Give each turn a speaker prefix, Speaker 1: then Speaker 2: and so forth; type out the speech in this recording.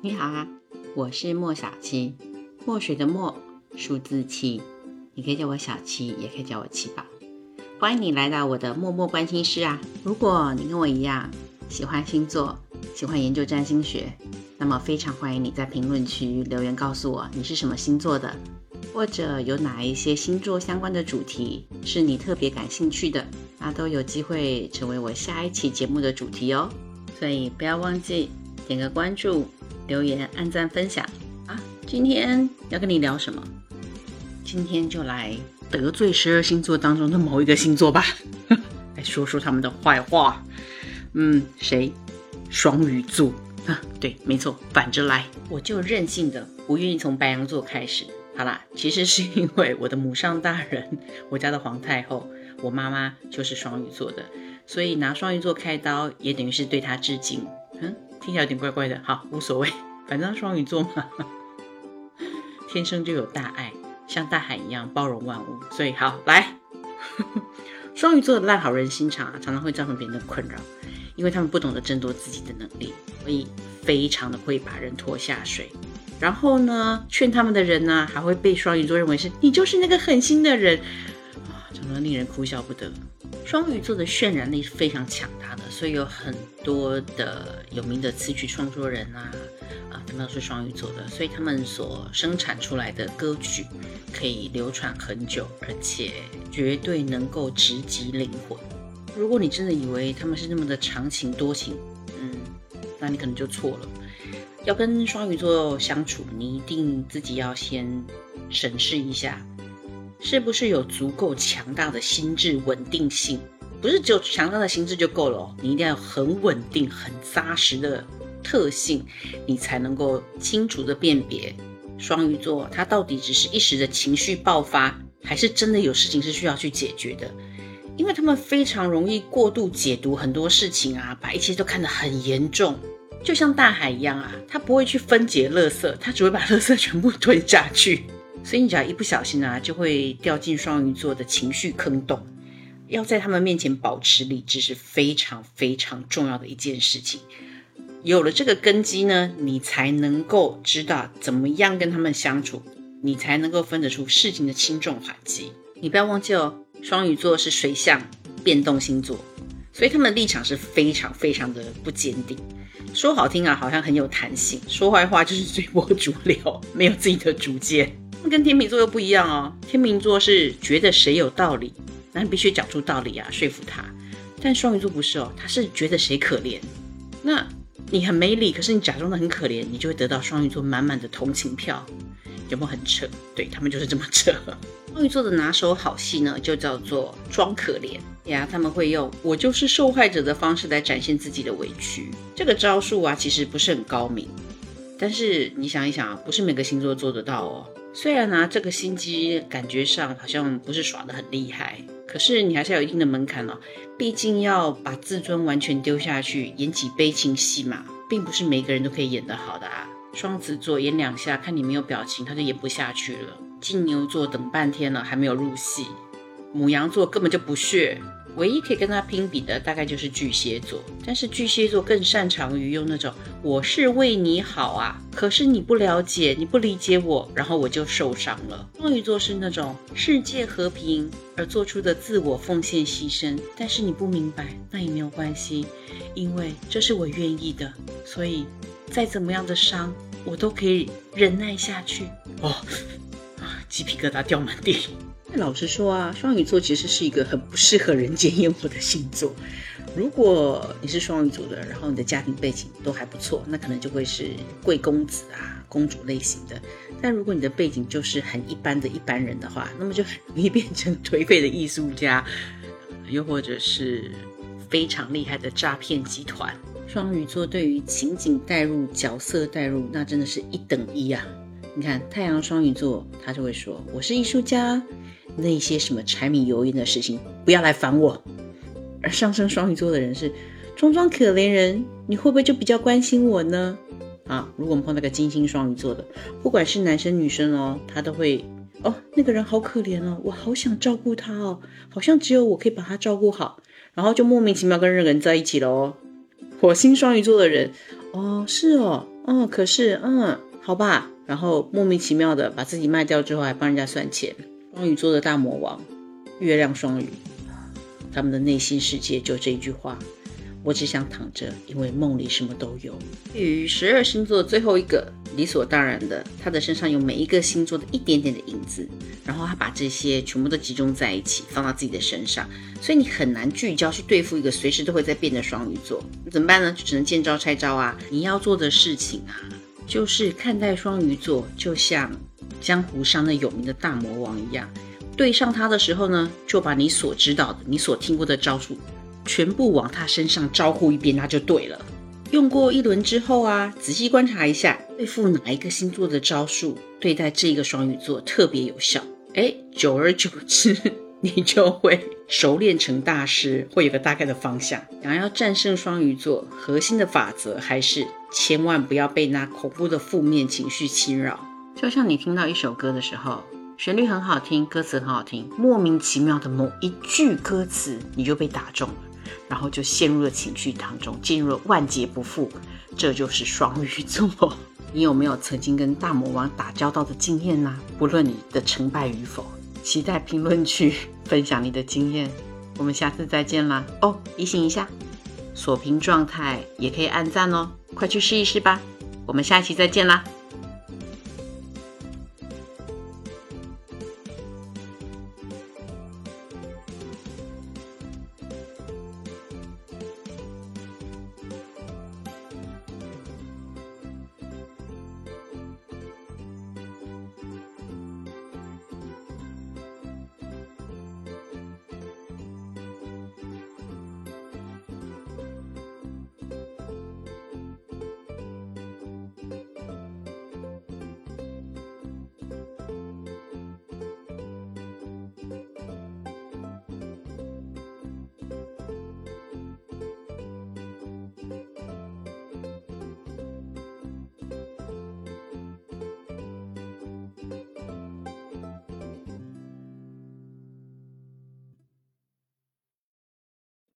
Speaker 1: 你好啊，我是莫小七，墨水的墨，数字七，你可以叫我小七，也可以叫我七宝。欢迎你来到我的默默关心室啊！如果你跟我一样喜欢星座，喜欢研究占星学，那么非常欢迎你在评论区留言告诉我你是什么星座的，或者有哪一些星座相关的主题是你特别感兴趣的，那都有机会成为我下一期节目的主题哦。所以不要忘记点个关注。留言、按赞、分享啊！今天要跟你聊什么？今天就来得罪十二星座当中的某一个星座吧，来说说他们的坏话。嗯，谁？双鱼座啊？对，没错，反着来。我就任性的不愿意从白羊座开始。好啦，其实是因为我的母上大人，我家的皇太后，我妈妈就是双鱼座的，所以拿双鱼座开刀也等于是对她致敬。嗯。听起来有点怪怪的，好，无所谓，反正双鱼座嘛，天生就有大爱，像大海一样包容万物，所以好来，双鱼座的烂好人心肠啊，常常会造成别人的困扰，因为他们不懂得争夺自己的能力，所以非常的会把人拖下水。然后呢，劝他们的人呢，还会被双鱼座认为是你就是那个狠心的人啊，常常令人哭笑不得。双鱼座的渲染力是非常强大的，所以有很多的有名的词曲创作人啊，啊，他们都是双鱼座的，所以他们所生产出来的歌曲可以流传很久，而且绝对能够直击灵魂。如果你真的以为他们是那么的长情多情，嗯，那你可能就错了。要跟双鱼座相处，你一定自己要先审视一下。是不是有足够强大的心智稳定性？不是只有强大的心智就够了哦，你一定要很稳定、很扎实的特性，你才能够清楚的辨别双鱼座他到底只是一时的情绪爆发，还是真的有事情是需要去解决的。因为他们非常容易过度解读很多事情啊，把一切都看得很严重，就像大海一样啊，他不会去分解垃圾，他只会把垃圾全部 吞下去。所以你只要一不小心啊，就会掉进双鱼座的情绪坑洞。要在他们面前保持理智是非常非常重要的一件事情。有了这个根基呢，你才能够知道怎么样跟他们相处，你才能够分得出事情的轻重缓急。你不要忘记哦，双鱼座是水象变动星座，所以他们的立场是非常非常的不坚定。说好听啊，好像很有弹性；说坏话就是随波逐流，没有自己的主见。那跟天秤座又不一样哦，天秤座是觉得谁有道理，那你必须讲出道理啊，说服他。但双鱼座不是哦，他是觉得谁可怜，那你很没理，可是你假装的很可怜，你就会得到双鱼座满满的同情票，有没有很扯？对他们就是这么扯。双鱼座的拿手好戏呢，就叫做装可怜呀，他们会用我就是受害者的方式来展现自己的委屈。这个招数啊，其实不是很高明，但是你想一想啊，不是每个星座做得到哦。虽然呢，这个心机感觉上好像不是耍得很厉害，可是你还是要有一定的门槛哦。毕竟要把自尊完全丢下去演起悲情戏嘛，并不是每个人都可以演得好的啊。双子座演两下，看你没有表情，他就演不下去了。金牛座等半天了还没有入戏，母羊座根本就不屑。唯一可以跟他拼比的，大概就是巨蟹座。但是巨蟹座更擅长于用那种“我是为你好啊”，可是你不了解，你不理解我，然后我就受伤了。双鱼座是那种世界和平而做出的自我奉献牺牲，但是你不明白，那也没有关系，因为这是我愿意的，所以再怎么样的伤，我都可以忍耐下去。哦，鸡皮疙瘩掉满地。那老实说啊，双鱼座其实是一个很不适合人间烟火的星座。如果你是双鱼座的，然后你的家庭背景都还不错，那可能就会是贵公子啊、公主类型的。但如果你的背景就是很一般的一般人的话，那么就很容易变成颓废的艺术家，又或者是非常厉害的诈骗集团。双鱼座对于情景代入、角色代入，那真的是一等一啊！你看太阳双鱼座，他就会说：“我是艺术家。”那些什么柴米油盐的事情，不要来烦我。而上升双鱼座的人是装装可怜人，你会不会就比较关心我呢？啊，如果我们碰到个金星双鱼座的，不管是男生女生哦，他都会哦，那个人好可怜哦，我好想照顾他哦，好像只有我可以把他照顾好，然后就莫名其妙跟任何人在一起了哦。火星双鱼座的人，哦，是哦，哦，可是，嗯，好吧，然后莫名其妙的把自己卖掉之后，还帮人家算钱。双鱼座的大魔王，月亮双鱼，他们的内心世界就这一句话。我只想躺着，因为梦里什么都有。与十二星座最后一个，理所当然的，他的身上有每一个星座的一点点的影子，然后他把这些全部都集中在一起，放到自己的身上，所以你很难聚焦去对付一个随时都会在变的双鱼座。怎么办呢？就只能见招拆招啊！你要做的事情啊，就是看待双鱼座，就像江湖上那有名的大魔王一样，对上他的时候呢，就把你所知道的、你所听过的招数。全部往他身上招呼一遍，那就对了。用过一轮之后啊，仔细观察一下，对付哪一个星座的招数，对待这个双鱼座特别有效。哎，久而久之，你就会熟练成大师，会有个大概的方向。想要战胜双鱼座，核心的法则还是千万不要被那恐怖的负面情绪侵扰。就像你听到一首歌的时候，旋律很好听，歌词很好听，莫名其妙的某一句歌词，你就被打中了。然后就陷入了情绪当中，进入了万劫不复。这就是双鱼座。你有没有曾经跟大魔王打交道的经验呢？不论你的成败与否，期待评论区分享你的经验。我们下次再见啦！哦，提醒一下，锁屏状态也可以按赞哦，快去试一试吧。我们下期再见啦！